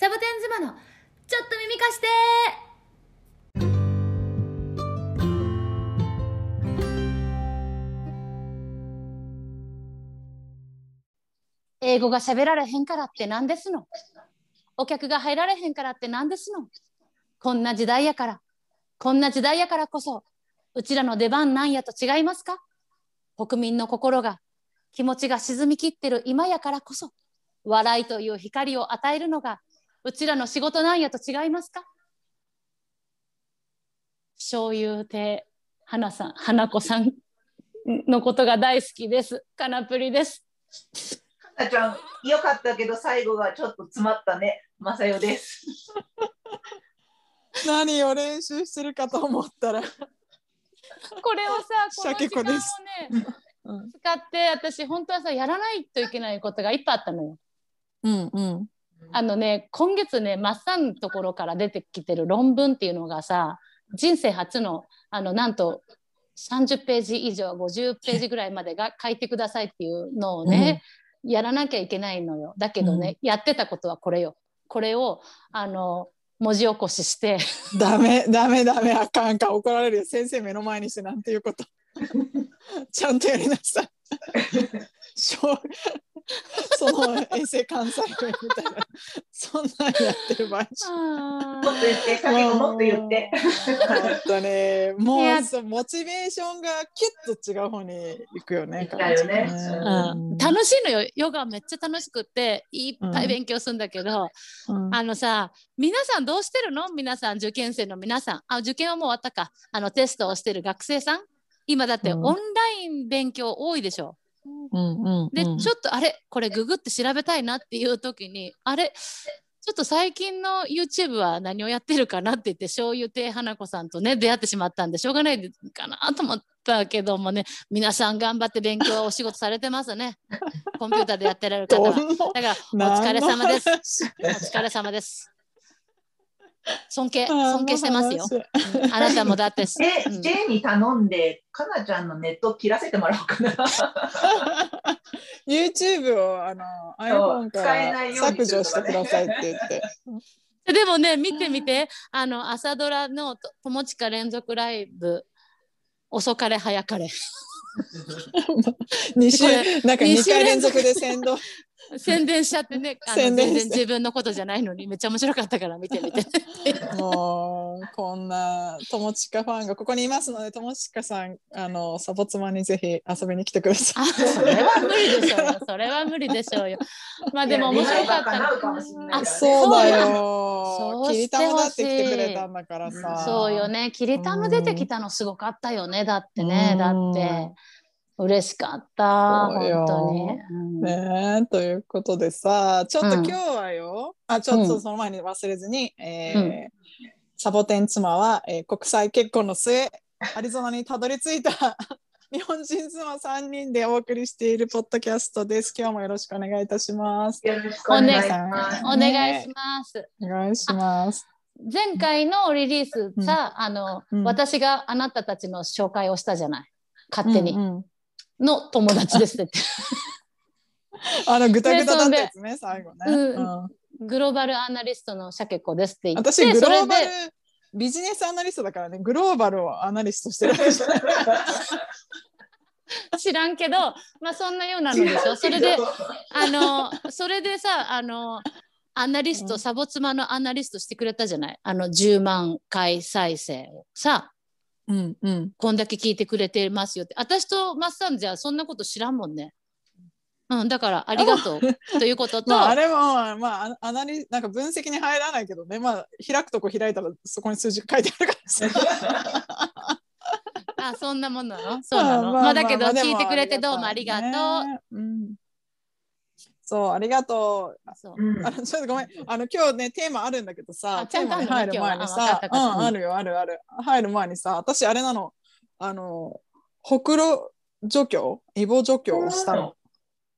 サボテン妻のちょっと耳貸して。英語が喋られへんからって何ですの？お客が入られへんからって何ですの？こんな時代やから。こんな時代やからこそうちらの出番なんやと違いますか？国民の心が気持ちが沈みきってる今やからこそ笑いという光を与えるのがうちらの仕事なんやと違いますか？醤油亭花さん花子さんのことが大好きです。かなプリです。かなちゃんよかったけど最後がちょっと詰まったね。まさよです。何を練習してるかと思ったら。これをさこの時間をねうん使って私本当はさやらないといけないことがいっぱいあったのよ。うんうんあのね今月ねマッサンのところから出てきてる論文っていうのがさ人生初のあのなんと30ページ以上50ページぐらいまでが書いてくださいっていうのをね、やらなきゃいけないのよ。だけどね、やってたことはこれよ。これをあの文字起こしして。ダメダメダメ。あかんあかん。怒られるよ。先生目の前にしてなんていうこと。ちゃんとやりなさい その衛生関西弁みたいなそんなんやってる場合じゃあもっと言ってかけ子もっと言って。本当ねもいうやそうモチベーションがキュッと違う方に行くよねよね。うん。ー楽しいのよ。ヨガめっちゃ楽しくっていっぱい勉強するんだけど、うん。あのさ皆さんどうしてるの？皆さん受験生の皆さん。あ受験はもう終わったか。あのテストをしてる学生さん。今だってオうん。ンライン勉強多いでしょ。うんうんで、うんちょっとあれこれググって調べたいなっていう時にあれちょっと最近の YouTube は何をやってるかなって言って醤油亭花子さんとね出会ってしまったんでしょうがないかなと思ったけどもね皆さん頑張って勉強お仕事されてますねコンピューターでやってられる方は。だからお疲れ様です。お疲れ様です。尊敬尊敬してますよ。うんあなたもだって、で、うん。J に頼んでかなちゃんのネット切らせてもらおうかな。YouTube をあの iPhone から削除してくださいって言って。でもね見てみてあの朝ドラのと友近連続ライブ遅かれ早かれ。二週これなんか2二週回連続で先導 宣伝しちゃってねあの全然自分のことじゃないのにめっちゃ面白かったから見てみて。もうこんな友近ファンがここにいますので友近さんあのサボ妻にぜひ遊びに来てくださあそれは無理でしょうよ。それは無理でしょうよ。まあでも面白かった。いや願いが叶うかもしれない。い。からねそうだよ。そうきりたまだって来てくれたんだからさ。そうよね。きりたむ出てきたのすごかったよね。だってね。うんだって嬉しかった本当に、うんねえということでさちょっとうん今日はよ、あちょっうんとその前に忘れずに、えーうんサボテン妻は、えー国際結婚の末アリゾナにたどり着いた 日本人妻3人でお送りしているポッドキャストです。今日もよろしくお願いいたします。よろしくお願いします。お願いします。お願いします。前回のリリースさ、あの、うん私があなたたちの紹介をしたじゃない。勝手に、うんうんの友達ですって あのぐたぐただったやつね最後ね。うん。グローバルアナリストのシャケ子ですって言って。私グローバルビジネスアナリストだからねグローバルをアナリストしてるわけじゃない。知らんけど、まあそんなようなのでしょ。それで、あの、それでさ、あの、アナリスト、うんサボ妻のアナリストしてくれたじゃない。あの10万回再生をさ、うんうん。こんだけ聞いてくれてますよって。私とマッサンじゃそんなこと知らんもんね。うん、だからありがとうということと、まああれもまあアアナリなんか分析に入らないけどねまあ開くとこ開いたらそこに数字が書いてあるからさ。あそんなもんなの？そうなの、まあだけど聞いてくれてどうもありがとう。ねうん。そうありがとう。そう。うん。あのちょっとごめん。あの今日ねテーマあるんだけどさテーマに入る前にさうんあるよあるある。入る前にさ私あれなの。あのほくろ除去イボ除去をしたの。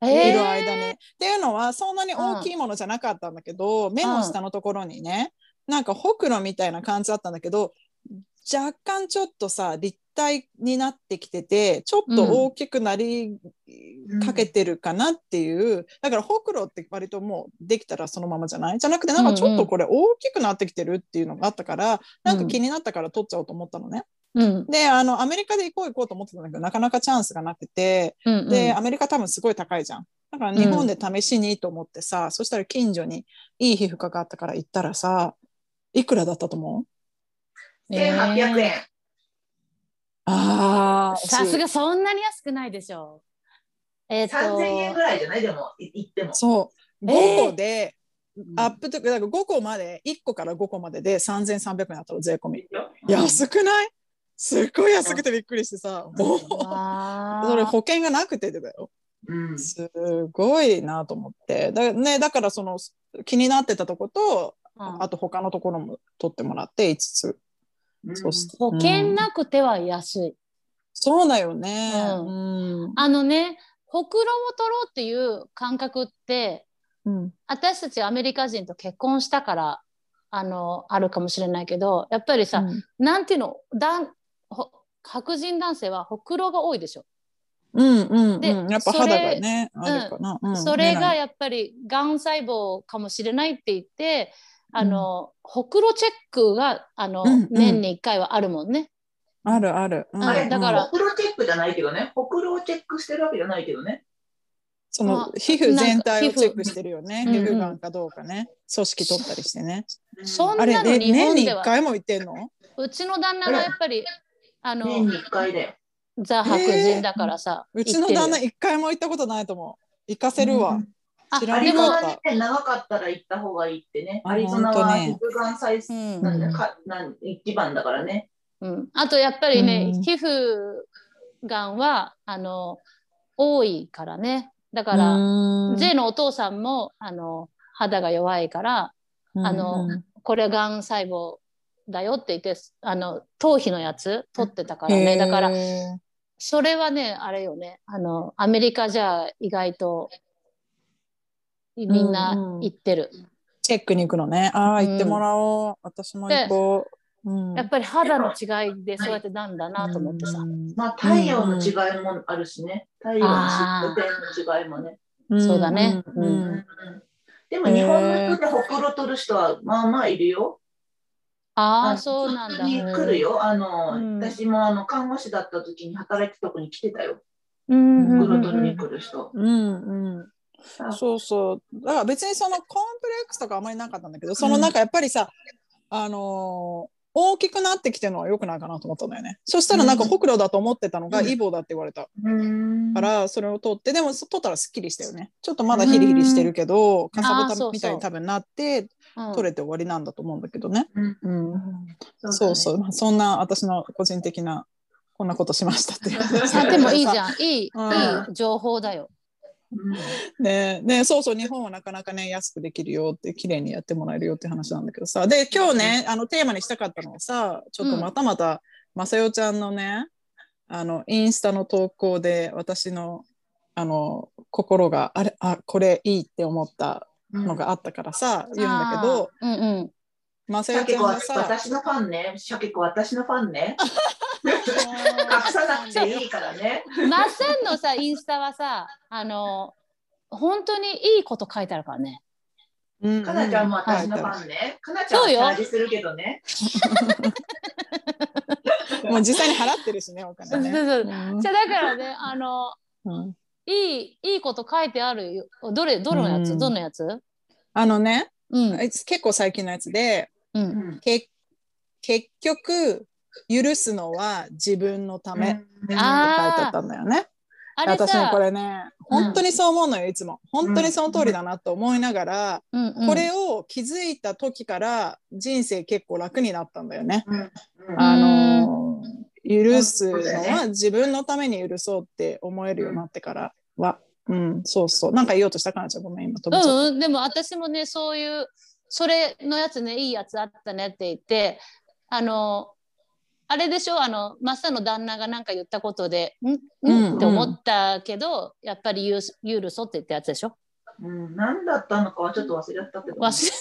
いえる間に。っていうのはそんなに大きいものじゃなかったんだけど、目の下のところにねなんかほくろみたいな感じだったんだけど若干ちょっとさ立体になってきててちょっと大きくなりかけてるかなっていう、だからほくろって割ともうできたらそのままじゃない？じゃなくてなんかちょっとこれ大きくなってきてるっていうのがあったから、なんか気になったから取っちゃおうと思ったのね。うん。であのアメリカで行こう行こうと思ってたんだけどなかなかチャンスがなくて。うんで、アメリカ多分すごい高いじゃん。だから日本で試しにと思ってさ、そしたら近所にいい皮膚科があったから行ったらさいくらだったと思う？1800円。ああさすがそんなに安くないでしょ。う。えっ、と3000円ぐらいじゃない？でも、い行っても。そう。えー。5個で、アップとかだから5個まで1個から5個までで3300円だったの税込み。安くない？すっごい安くてびっくりしてさ。もうそれ保険がなくてだよ。うん。すごいなと思って。だ,、ね、だからその気になってたとことうん。あと他のところも取ってもらって5つ、うんそして保険うんなくては安い。そうだよね、ううん。あのね、ほくろを取ろうっていう感覚って、うん。私たちアメリカ人と結婚したから、あの、あるかもしれないけど、やっぱりさ、なんていうの、だんほ白人男性はほくろが多いでしょ。うんうんうん。でやっぱ肌がねあるかな、うん。それがやっぱりがん細胞かもしれないって言って、あの、ほくろチェックが、あの、うんうん年に1回はあるもんね。あるある、うんあれ、だからほくろチェックじゃないけどね。ほくろをチェックしてるわけじゃないけどね。そのあ皮膚全体をチェックしてるよね。皮膚がんかどうかね。組織取ったりしてね。そんなあれ、のね、年に日本では1回も行ってんの？うちの旦那がやっぱり、あの、年に1回だよ。ザ白人だからさ、うちの旦那行ってるよ1回も行ったことないと思う。行かせるわ。あ知らなか。っゾナにね長かったら行った方がいいってね。あアリゾナはほんとねうん。なんだかなん一番だからね。うん、あとやっぱりね、うん。皮膚がんはあの多いからね。だた。から、うん。J のお父さんもあの肌が弱いからあのうん。これがん細胞だよって言ってあの頭皮のやつ取ってたからね。だからそれはねあれよね。あのアメリカじゃ意外とみんな行ってる、チェックに行くのね。ああ、うん行ってもらおう。私も行こう。うんやっぱり肌の違いでそうやってなんだなと思ってさ、うんまあ太陽の違いもあるしね。太陽の湿度点の違いもね。そうだねうんうんうんでも日本の人でほくろ取る人はまあまあいるよ。ああのそうなんだに来るよ。あの、うん私もあの看護師だった時に働いてたとこに来てたよ。うんうんほくろうん取りに来る人。うんうんあそうそう。だから別にそのコンプレックスとかあんまりなかったんだけど、そのなんかやっぱりさ、あのー大きくなってきてるのは良くないかなと思ったんだよね。そしたらなんかほくろだと思ってたのがうんイボだって言われたうんから、それを取って、でも取ったらすっきりしたよね。ちょっとまだヒリヒリしてるけど、かさぶたみたいに多分なって、うん取れて終わりなんだと思うんだけどね。うんうん。そそうそう。まあそんな私の個人的な、こんなことしましたっていう。あでもいいじゃんいい、うんいい情報だようんねねそうそう日本はなかなかね安くできるよって綺麗にやってもらえるよって話なんだけどさ。で今日ねあのテーマにしたかったのはさちょっとまたまた、まさよちゃんのねあのインスタの投稿で私のあの心があれあこれいいって思ったのがあったからさ、言うんだけどうんうん。まさシャケ子はよちゃんがさ私のファンね。シャケ子私のファンね。隠さなくていいからね。マッセンのさインスタはさあの本当にいいこと書いてあるからね。うん。かなちゃんも私のファンね。かなちゃんはチャージするけどね。もう実際に払ってるしねお金ね。そうそうそう。うん。じゃあだからねあのうん。いいいいこと書いてあるよ。どれどのやつ、うん。どのやつ？あのねうん。あいつ結構最近のやつでううんん。け結局許すのは自分のためって書いてあったんだよね。私ねさ。これね本当にそう思うのよいつも。本当にその通りだなと思いながら、うん。うん。これを気づいた時から人生結構楽になったんだよね。あの許すのは自分のために許そうって思えるようになってからは、うん、そうそう。なんか言おうとしたかなちゃんごめん今飛びちゃった。うんうん、でも私もねそういうそれのやつねいいやつあったねって言ってあのあれでしょ？あのマスターの旦那が何か言ったことでん？ん、うん。って思ったけどやっぱり許す許そうって言ったやつでしょ？うん、何だったのかはちょっと忘れちゃったけど、忘れて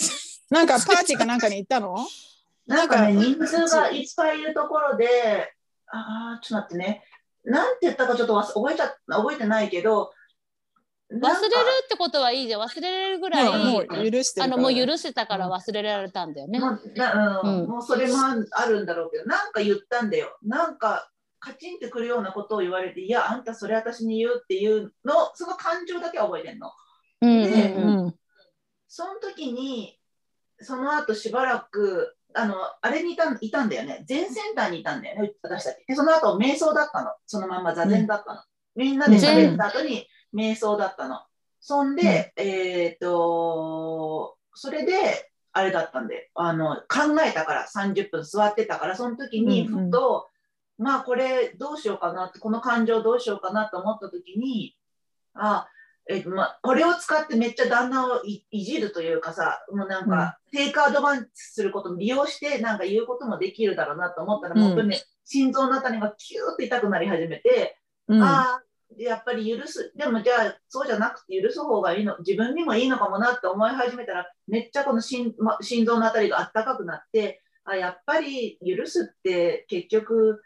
なんかパーティーかなんかに行ったの？なんかね、人数がいっぱいいるところで、ああ、ちょっと待ってね。なんて言ったかちょっと忘覚えちゃ覚えてないけど、忘れるってことはいいじゃん忘れれるぐらいもう許してるからあのもう許してたから忘れられたんだよね。もうなうんうんもうそれもあるんだろうけど、なんか言ったんだよ。なんかカチンってくるようなことを言われて、いや、あんたそれ私に言うっていうの、その感情だけは覚えてんの。うんでうんうんうんその時に、その後しばらく、あの、あれにいたいたんだよね。全センターにいたんだよね、私たち。で、その後、瞑想だったの。そのまんま座禅だったの。みんなで喋った後に瞑想だったの。そんで、えっ、と、それで、あれだったんで、あの、考えたから、30分座ってたから、その時に、うんうん。ふと、まあ、これどうしようかなって、この感情どうしようかなと思った時に、あ、えっとまあ、これを使ってめっちゃ旦那をいいじるというかさ、もうなんか、テイクアドバンスすることも利用して、なんか言うこともできるだろうなと思ったら、う当にね、心臓のあたりがキューって痛くなり始めて、うん。ああ、やっぱり許す、でもじゃあ、そうじゃなくて許す方がいいの、自分にもいいのかもなって思い始めたら、めっちゃこの心,、ま、心臓のあたりがあったかくなって、あやっぱり許すって結局、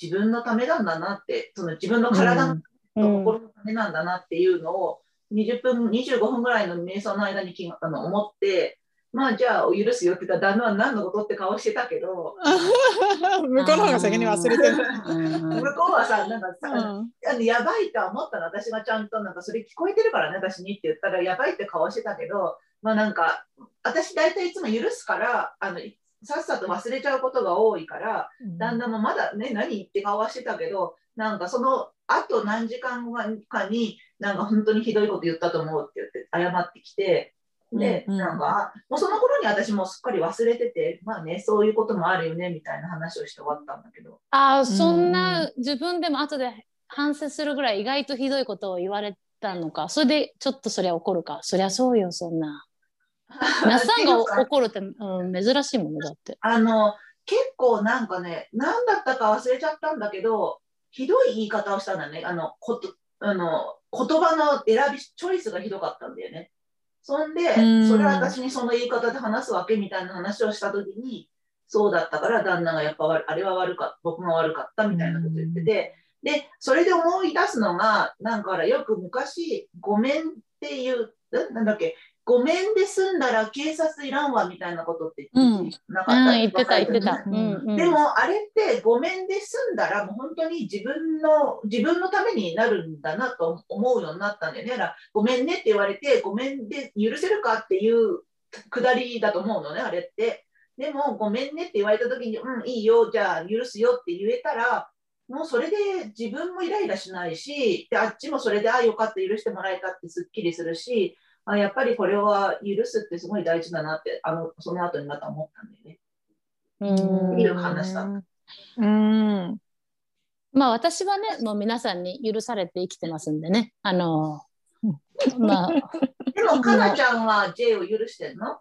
自分のためなんだなって、その自分の体のうん。心のためなんだなっていうのを、20分、25分ぐらいの瞑想の間にあの思って、まあじゃあ許すよって言ったら旦那は何のことって顔してたけど、向こうの方が先に忘れてる。うん。向こうはさ、なんかさ、うん。あのやばいとは思ったの、私がちゃんとなんかそれ聞こえてるからね、私にって言ったら、やばいって顔してたけど、まあなんか、私大体いつも許すから、あのさっさと忘れちゃうことが多いから、旦那もまだね、何って顔はしてたけど、なんかその後何時間後かに、なんか本当にひどいこと言ったと思うって言って謝ってきて、で、なんか、もうその頃に私もすっかり忘れてて、まあね、そういうこともあるよねみたいな話をして終わったんだけど。あーそんな自分でも後で反省するぐらい意外とひどいことを言われたのかそれでちょっとそりゃ怒るかそりゃそうよそんな。那須さんが怒るって、うん、珍しいものだって。あの結構なんかね、何だったか忘れちゃったんだけど、ひどい言い方をしたんだね。あのことあの言葉の選び、チョイスがひどかったんだよね。そんで、うん。それは私にその言い方で話すわけみたいな話をしたときに、そうだったから旦那がやっぱ悪あれは悪かった、僕が悪かったみたいなこと言ってて、で、それで思い出すのが、なんかよく昔、ごめんっていう、ななんだっけ、ごめんで済んだら警察いらんわみたいなことって言ってなかった、うん、言ってた言ってた。ううんんうん、でもあれってごめんで済んだらもう本当に自分の自分のためになるんだなと思うようになったんだよね。ごめんねって言われてごめんで許せるかっていうくだりだと思うのねあれって。でもごめんねって言われた時にうんいいよじゃあ許すよって言えたらもうそれで自分もイライラしないしであっちもそれであよかった許してもらえたってすっきりするしあやっぱりこれは許すってすごい大事だなってあのその後にまた思ったんだよね。うんいう話だうん。まあ私はねもう皆さんに許されて生きてますんでねあのまあ でも、かなちゃんは J を許してんの？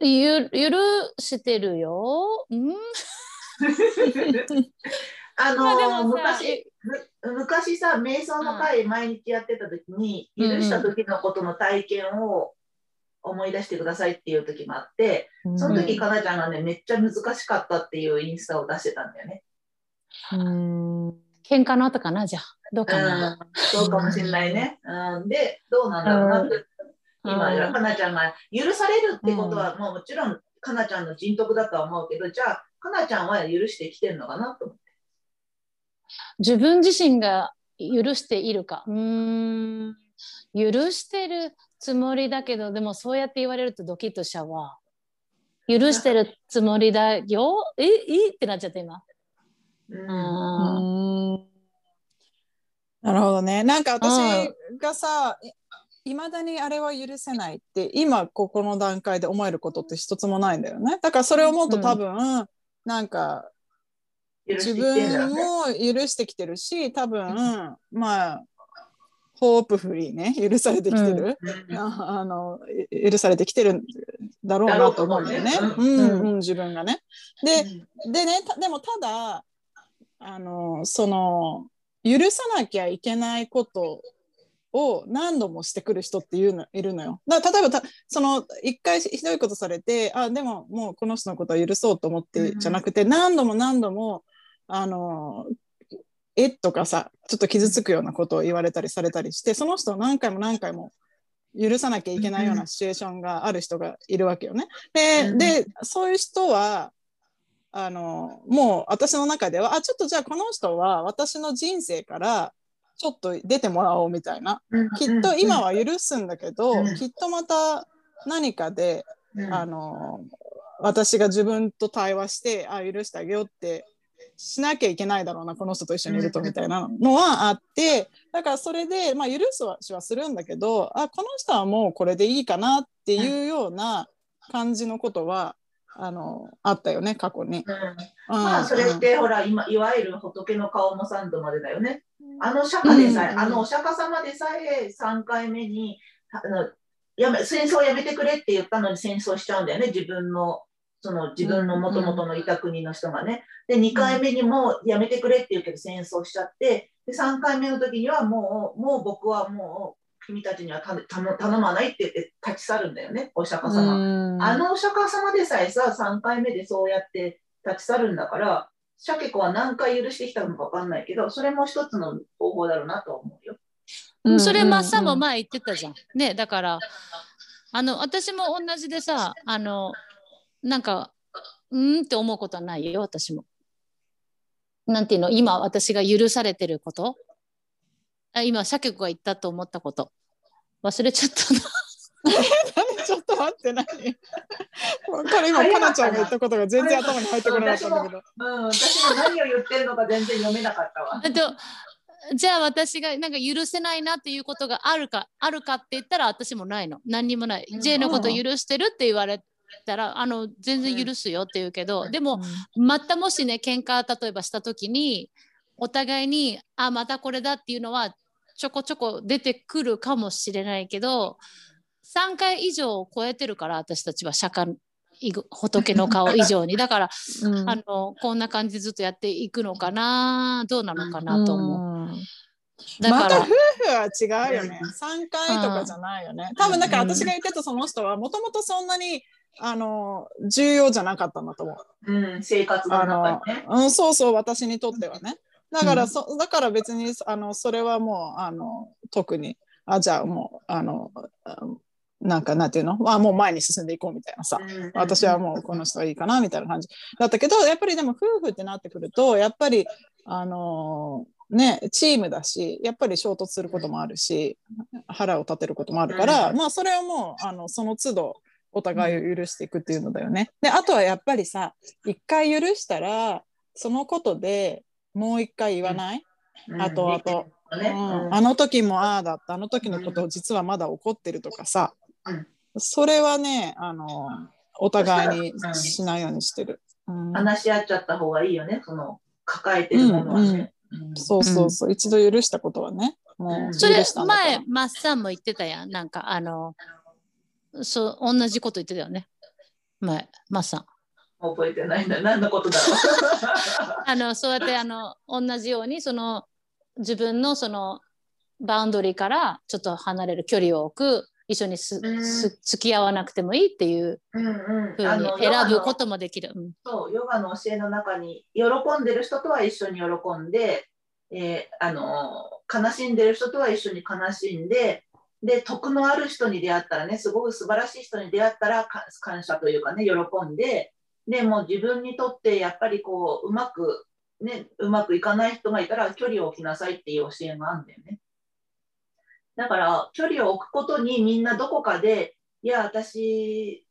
ゆ許してるよ。うん あの昔む昔さ、瞑想の会毎日やってた時に、うん許した時のことの体験を思い出してくださいっていう時もあって、その時、うんかなちゃんがね、めっちゃ難しかったっていうインスタを出してたんだよね。うん。喧嘩の後かなじゃあどうかうんな。、そうかもしれないね。うん、で、どうなんだろうなって、今、うんかなちゃんが許されるってことは、もうもちろんかなちゃんの人徳だとは思うけど、じゃあ、かなちゃんは許してきてるのかなと思って。自分自身が許しているか。うーん許してるつもりだけどでもそうやって言われるとドキッとしちゃうわ。許してるつもりだよえいいってなっちゃった今。うんうんなるほどね。なんか私がさ、いまだにあれは許せないって今ここの段階で思えることって一つもないんだよね。だからそれを思うと多分、なんか自分。も許してきてるし多分、まあホープフリーね許されてきてる、うんああの許されてきてるんだろうなと思うんだよね。うとうんうん、自分がね。ででねたでもただあのその許さなきゃいけないことを何度もしてくる人っていうのいるのよ。だから例えばたその一回ひどいことされてあでももうこの人のことは許そうと思ってじゃなくて、何度も何度もあのえとかさちょっと傷つくようなことを言われたりされたりしてその人を何回も何回も許さなきゃいけないようなシチュエーションがある人がいるわけよね。ででそういう人はあのもう私の中ではあちょっとじゃあこの人は私の人生からちょっと出てもらおうみたいな。きっと今は許すんだけど、うん。きっとまた何かで、うん。あの私が自分と対話してあ許してあげようってしなきゃいけないだろうなこの人と一緒にいるとみたいなのはあってだからそれで、まあ、許すはしはするんだけどあこの人はもうこれでいいかなっていうような感じのことはあのあったよね過去に。うん。うん。まあそれってほら今いわゆる仏の顔も三度までだよね。あの釈迦でさえ、うん。あのお釈迦様でさえ3回目にあのやめ戦争をやめてくれって言ったのに戦争しちゃうんだよね自分のその自分のもともとのいた国の人がね。で2回目にもやめてくれって言うけど戦争しちゃってで3回目の時にはもうもう僕はもう君たちには頼頼頼まないって言って立ち去るんだよねお釈迦様。うんあのお釈迦様でさえさ、3回目でそうやって立ち去るんだから、シャケ子は何回許してきたのか分かんないけど、それも一つの方法だろうなとは思うよ。うんそれマッサンも前言ってたじゃん。ねだからあの私も同じでさあのなんかうんって思うことはないよ私も。なんていうの？今私が許されてること？あ今シャケ子が言ったと思ったこと忘れちゃったな。何ちょっと待って何？これ今かなちゃんが言ったことが全然頭に入ってこなかったんだけど。うん、私も何を言ってるのか全然読めなかったわ。あとじゃあ私がなんか許せないなっていうことがあるかあるかって言ったら私もないの何にもない、うん J のこと許してるって言われたらあの全然許すよって言うけど、でもまたもしね喧嘩例えばした時にお互いにあまたこれだっていうのはちょこちょこ出てくるかもしれないけど3回以上超えてるから私たちは釈迦いぐ仏の顔以上に だから、うんあのこんな感じでずっとやっていくのかなどうなのかなと思う。うんだから、また夫婦は違うよね。3回とかじゃないよね。多分だから私が言ってたその人はもともとそんなにあの重要じゃなかったんだと思う。うん、生活のあ中のにね。うん、そうそう私にとってはね。だからそ、だから別にあのそれはもうあの特にあじゃあもうあのあなんかなんていうの、まあ、もう前に進んでいこうみたいなさ。うん私はもうこの人はいいかなみたいな感じだったけどやっぱりでも夫婦ってなってくるとやっぱりあのねチームだしやっぱり衝突することもあるし腹を立てることもあるから、うんまあそれはもうあのその都度お互いを許していくっていうのだよね。であとはやっぱりさ一回許したらそのことでもう一回言わない、うん。あとあと、ね。うん。あの時もああだった。あの時のこと実はまだ起こってるとかさ、うん。それはねあのお互いにうん。しないようにしてる。うん。話し合っちゃった方がいいよね、その抱えてるものはね。うんそうそうそう、一度許したことはね。もう許それ前マッサンも言ってたやん。なんかあのそう同じこと言ってたよね前マッサン覚えてないんだ。何のことだろ あのそうやってあの同じようにその自分のそのバウンドリーからちょっと離れる距離を置く一緒にす、うんす付き合わなくてもいいっていうう。うんうん。ふうに選ぶこともできる。うんそう、ヨガの教えの中に、喜んでる人とは一緒に喜んで、えーあのー悲しんでる人とは一緒に悲しんで、で、徳のある人に出会ったらね、すごく素晴らしい人に出会ったら感謝というかね、喜んで、でも自分にとってやっぱりこう、うまく、ね、うまくいかない人がいたら距離を置きなさいっていう教えがあるんだよね。だから、距離を置くことにみんなどこかで、いや、私、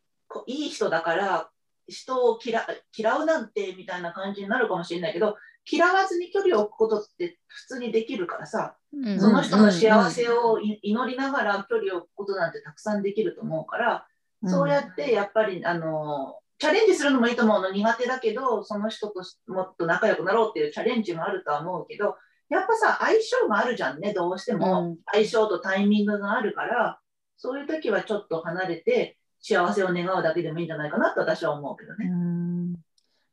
いい人だから、人を嫌嫌うなんてみたいな感じになるかもしれないけど嫌わずに距離を置くことって普通にできるからさうん。その人の幸せをい祈りながら距離を置くことなんてたくさんできると思うから、そうやってやっぱりあのチャレンジするのもいいと思うの苦手だけどその人ともっと仲良くなろうっていうチャレンジもあるとは思うけどやっぱさ相性があるじゃんねどうしても、うん。相性とタイミングがあるからそういう時はちょっと離れて幸せを願うだけでもいいんじゃないかなと私は思うけどね。うん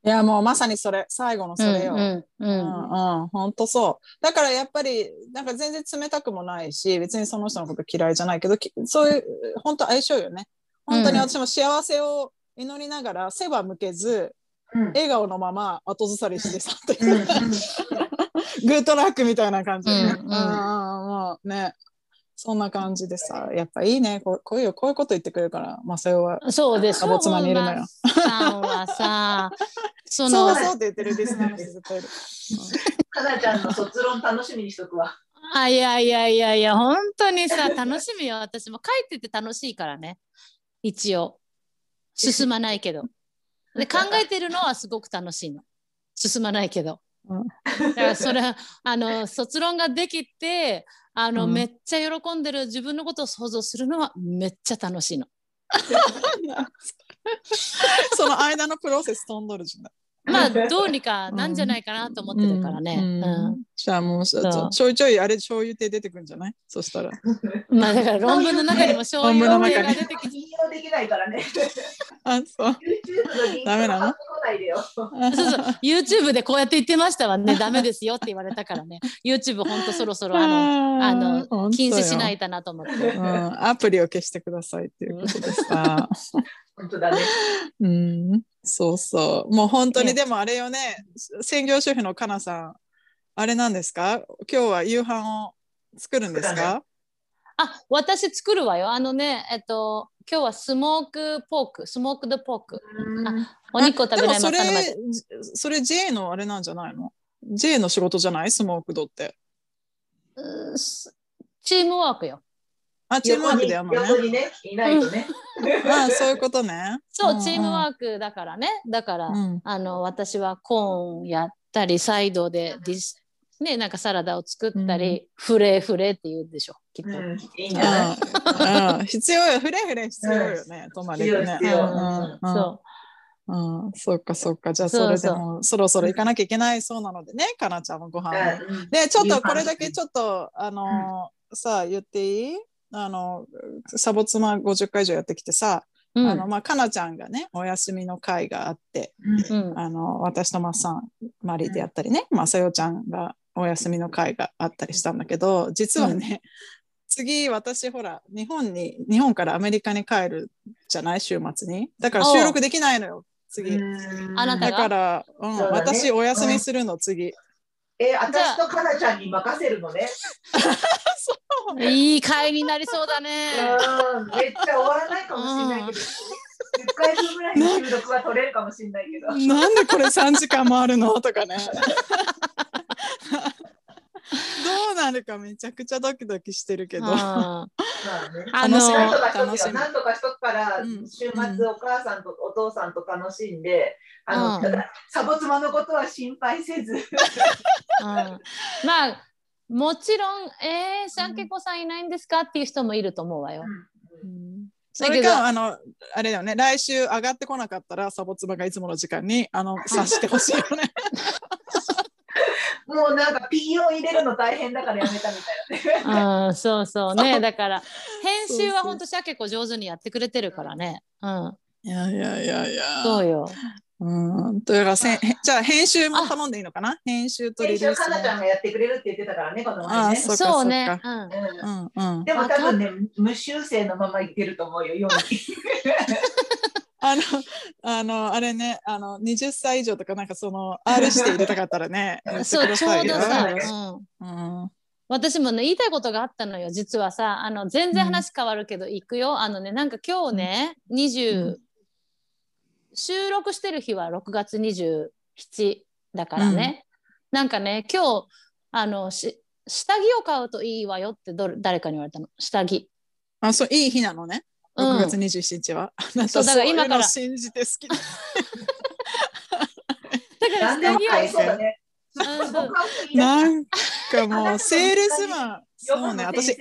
いやもうまさにそれ最後のそれよ。うんうんううんんうん、本当そう。だからやっぱり、なんか全然冷たくもないし、別にその人のこと嫌いじゃないけど、きそういう、本当相性よね。本当に私も幸せを祈りながら背は向けず、うん笑顔のまま後ずさりしてさってうんうん グッドラックみたいな感じでね。うんうんもうねそんな感じでさやっぱいいね。こうこういうこういうこと言ってくれるからマサヨはそうでしょ。かぼつまにいるのよ。さんはさ、そのそうそうって言ってるリスナーの人絶対いる。かなちゃんの卒論楽しみにしとくわ。あいやいやいやいや本当にさ楽しみよ。私も書いてて楽しいからね。一応。進まないけど。で考えてるのはすごく楽しいの。進まないけど、うん。だからそれはあの卒論ができてあの、うん。めっちゃ喜んでる自分のことを想像するのはめっちゃ楽しいの。その間のプロセス飛んどるじゃん。まあどうにかなんじゃないかなと思ってるからね、じゃあもうちょいちょいあれ醤油って出てくるん。じゃないそしたら。まあだから論文の中にも醤油論文の中にが出てきて引用できないからね。あそうダメなの。そうそう YouTube でこうやって言ってましたわねダメですよって言われたからね YouTube ほん。とそろそろあのあの禁止しないいとなと思って。うん、アプリを消してくださいっていうことでさ。本当だね。うん、そうそう。もう本当にねでもあれよね、専業主婦のかなさん、あれなんですか？今日は夕飯を作るんですか？あ私作るわよ。あのね、えっと、今日はスモークポーク、スモークドポーク。お肉を食べないそれそれ J のあれなんじゃないの ?J の仕事じゃない？スモークドって。チームワークよ。あ、チームワークでやるのね。横にね、いないとね。あそういうことね。そう、チームワーークだからね。だから、うんあの、私はコーンやったり、サイドでディス、ね、なんかサラダを作ったり、フレーフレーって言うでしょ、きっと。うん、いいんじゃない？うんうん必要よ。フレフレ必要よね。泊まりでね。そう。うん、そうかそうか。じゃあそれでそうもそろそろ行かなきゃいけないそうなのでね、かなちゃんもご飯を。うんで、ちょっとこれだけちょっと、あのーさあ言っていい？あの、サボ妻50回以上やってきてさ、うん。あの、まあ、かなちゃんがね、お休みの会があって、うん。あの、私とまっさん、マリーでやったりね、まさよちゃんがお休みの会があったりしたんだけど、実はね、次私ほら日本に日本からアメリカに帰るじゃない？週末に。だから収録できないのよ次、うん。あなたが？だから、うんね。私お休みするの次、え、私とかなちゃんに任せるのね。いい会になりそうだね。うん、めっちゃ終わらないかもしれないけど、10回分ぐらいの収録は取れるかもしれないけど。なんでこれ3時間もあるの？とかねどうなるかめちゃくちゃドキドキしてるけど、うん。まあのなんとかしと楽しみ。くよなんとかしとくから、うん。週末お母さんとお父さんと楽しんで、あの、サボ妻のことは心配せず。うん。まあもちろん、えー、シャンケコさんいないんですかっていう人もいると思うわよ。うん。それかあのあれだよね。来週上がってこなかったらサボツバがいつもの時間にあの察してほしいよね もうなんかピン入れるの大変だからやめたみたいなね。うん、そうそうね。だから編集は本当シャケコ上手にやってくれてるからね。うん、いやいやいやいやそうよ。うんというかせんへじゃあ編集も頼んでいいのかな？編集とリリースもかなちゃんがやってくれるって言ってたからね、この前ね。あそうかそうんうんうんうんでも多分ね、無修正のままいけると思うよ、世に。あの、あの、あれね、あの、20歳以上とか、なんかその、R して入れたかったらね、そうちょうどさ、うん。うん、うん。私もね言いたいことがあったのよ実はさあの全然話変わるけど行くよ、あのねなんか今日ね20、うん収録してる日は6月27だからね、なんかね今日あのし下着を買うといいわよってどれ誰かに言われたの？下着。あ、そう、いい日なのね。うん。6月27日は。あなたそうだから今から。そういうの信じて好きだ。だから何でも下着を買えそう。だね。なんかもう、セールスマン。そうね、私。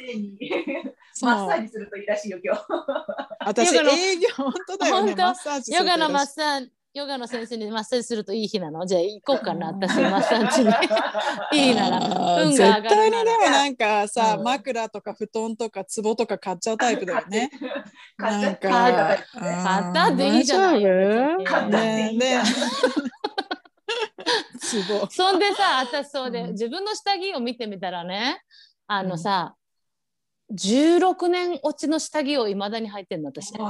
マッサージするといいらしいよ、今日。私、営業、本当だよね、本当。マッサージするとヨガのマッサージヨガの先生にマッサージするといい日なの？じゃあ行こうかな。私マッサージに。いいなら。運が上がるなら。絶対にでもなんかさ、うん。枕とか布団とか壺とか買っちゃうタイプだよね。買っちゃったなんか、買ったっていいじゃない。買ったっていいじゃん。ね壺。そんでさ私そうで、うん。自分の下着を見てみたらねあのさ、16年落ちの下着をいまだに履いてんの私。やだ。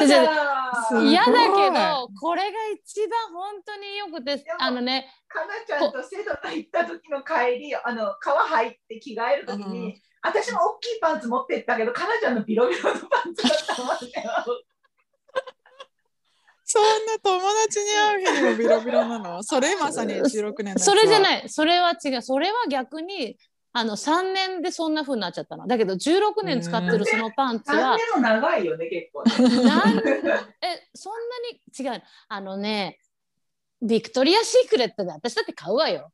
やじゃだ嫌だけどこれが一番本当によくてあのねかなちゃんとセドナ行った時の帰りあの川入って着替える時に、うん。私も大きいパンツ持ってったけどかなちゃんのビロビロのパンツだったもんね。そんな友達に会う日にもビロビロなの？それまさに 16年それじゃない。それは違う。それは逆にあの3年でそんな風になっちゃったのだけど16年使ってるそのパンツ3は年も長いよね結構えそんなに違うあのねビクトリア・シークレットで私だって買うわよ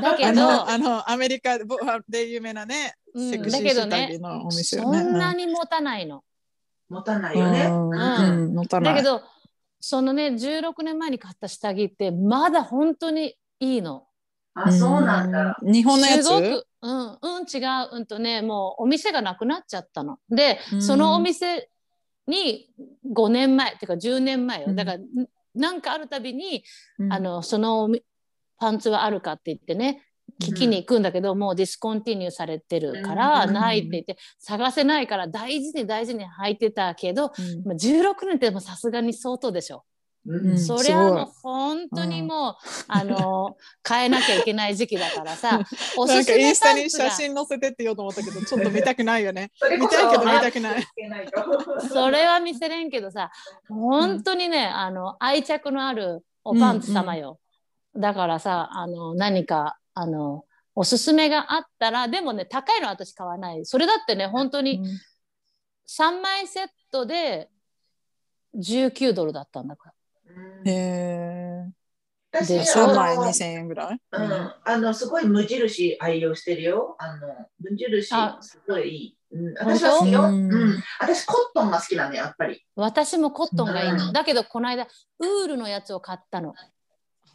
だけあどのあのアメリカで有名なね、うんセクシーだけどね下着のお店よそね。んなに持たないの。持たないよね。うんうんうん持たない。だけどそのね16年前に買った下着ってまだ本当にいいの。あそうなんだ。うん。日本のやつ？すごくうんうん違う。うんとねもうお店がなくなっちゃったの。でうん。そのお店に5年前っていうか10年前よ。うん。だからなんかあるたびに、うん。あのそのパンツはあるかって言ってね聞きに行くんだけど、もう discontinue されてるから、うん。ないって言って探せないから大事に大事に履いてたけど、うん。まあ、16年ってさすがに相当でしょ。うん。うん。そりゃすごいもう本当にもう、あの変えなきゃいけない時期だからさ おなんかイすすめンスタに写真載せてって言おうと思ったけど、ちょっと見たくないよね。見たいけど見あたくない。それは見せれんけどさ本当にね、あの愛着のあるおパンツ様よ、だからさあの何かあのおすすめがあったらでもね高いのは私買わない。それだってね本当に3枚セットで19ドルだったんだかうんへえ。私でしょ3あの枚2000円ぐらい？うん、あのすごい無印愛用してるよ。あの無印あすごいいい。うん、私は好きよ、本う当ん。私コットンが好きなのやっぱり。私もコットンがいいの、うんだけどこの間ウールのやつを買ったの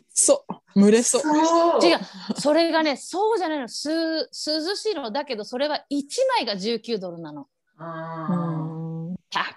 そう。蒸れそう。そう違うそれがねそうじゃないのす涼しいのだけどそれは1枚が19ドルなのあうん。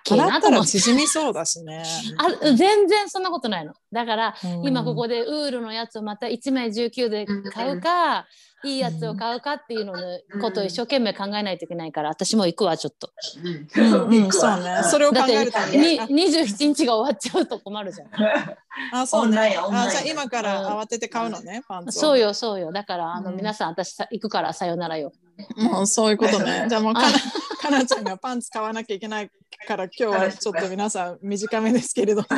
高い払ったら縮みそうだしね。あ全然そんなことないの。だからうん。今ここでウールのやつをまた1枚19で買うか、いいやつを買うかっていうののことを一生懸命考えないといけないから私も行くわちょっと。ーうんうん、そうね。それを考だってえるために。に。あ27日が終わっちゃうと困るじゃん。あ、そうね。オンラインオンラインあ、じゃあ今から慌てて買うのね、パンツを。そうよそうよ。だからあの、うん。皆さん私さ行くからさよならよもうそういうことね。じゃあもうかなあ。かなちゃんがパンツ買わなきゃいけないから今日はちょっと皆さん短めですけれども。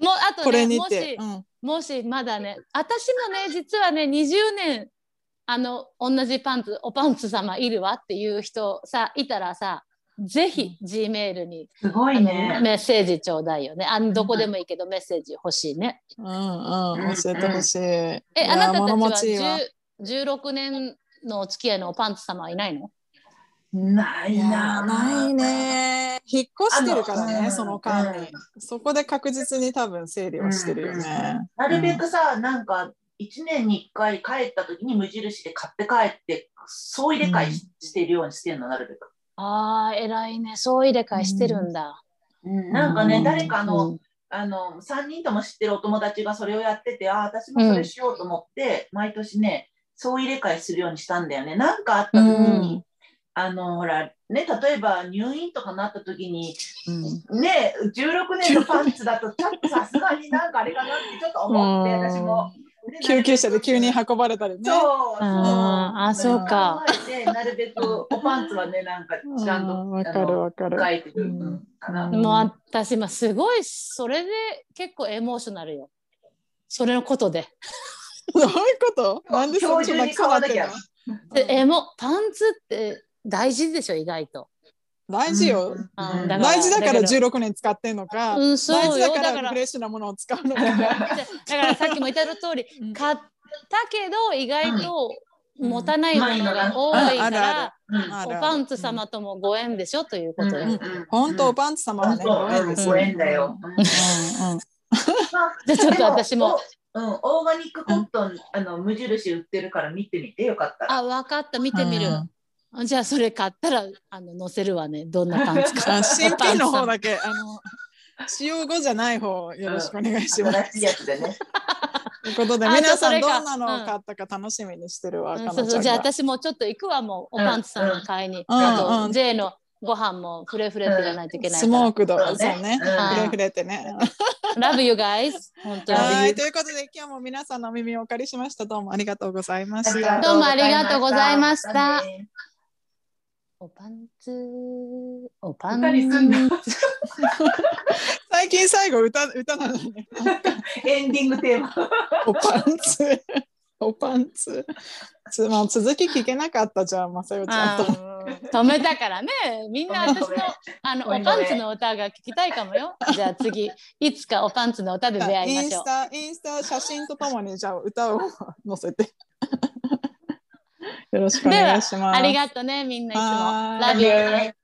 もうあとこれねもにて。し、うん。もしまだね私もね実はね20年あの同じパンツおパンツ様いるわっていう人さいたらさぜひ G メールに、すごいね。メッセージちょうだいよね。あのどこでもいいけどメッセージ欲しいね。うんうん教えてほしい。えあなたたちはちいいわ。10 16年のお付き合いのおパンツ様はいないの？ないな。ない。ね。引っ越してるからね、あのその間に。そこで確実に多分整理はしてるよね。なるべくさ、なんか1年に1回帰った時に無印で買って帰って、総入れ替えししてるようにしてるの、なるべく。あー偉いねそう入れ替えしてるんだ、うん、なんかね、うん誰かの、うんあの3人とも知ってるお友達がそれをやってて、ああ、私もそれしようと思って、毎年ね、総入れ替えするようにしたんだよね。なんかあった時に、あのほら、ね、例えば入院とかなった時に、うん。ね、16年のパンツだと、ちょっとさすがになんかあれかなってちょっと思って、うん。私も。ね救急車で急に運ばれたりね。そうそう。あーそうか。なるべくおパンツはねなんかちゃんとうん。わかるわかる。かもう私今すごいそれで結構エモーショナルよ。それのことで どういうこと？なんでそんな今日中に買わなきゃ。でエモパンツって大事でしょ意外と。大事よ。大事だからだけど。16年使ってんのか、大事だからら。フレッシュなものを使うのか。だからさっきも言った通りうん。買ったけど意外と持たないものが多いからおパンツ様ともご縁でしょということよ。うん。じ本当、パンツ様はね、ご縁ですご縁だよ。うん。うん。ゃあちょっと私も。でうん、オーガニックコットン、あの無印売ってるから見てみてよかったら。あ分かった見てみる。じゃあそれ買ったらあの載せるわねどんなパンツか。あ 新品の方だけ、あの、使用後じゃない方、よろしくお願いします。新しいやつでね。ということで、あ皆さんどんなのを買ったか楽しみにしてるわ、うんかそうそうじゃあ。私もちょっと行くわもうおパンツさん買いに。うんあとうん J のご飯もフレフレって言わないといけないスから。モークド、そそううねね。うん触れ触れてね。Love you guys. 本当に。はい、ということで今日も皆さんのお耳をお借りしました。どうもありがとうございました。どうもありがとうございましたおパンツ、おパンツ。最近最後歌歌なのね。エンディングテーマ。おパンツ。おパンツ。つまあ続き聞けなかったじゃん、まさよちゃんと。止めたからね。みんな私のあのおパンツの歌が聞きたいかもよ。じゃあ次、いつかおパンツの歌で出会いましょうインス。タ、インスタ写真とともにじゃあ歌を載せて。よろしくお願いします。ありがとうね、みんないつも。はーい Love you.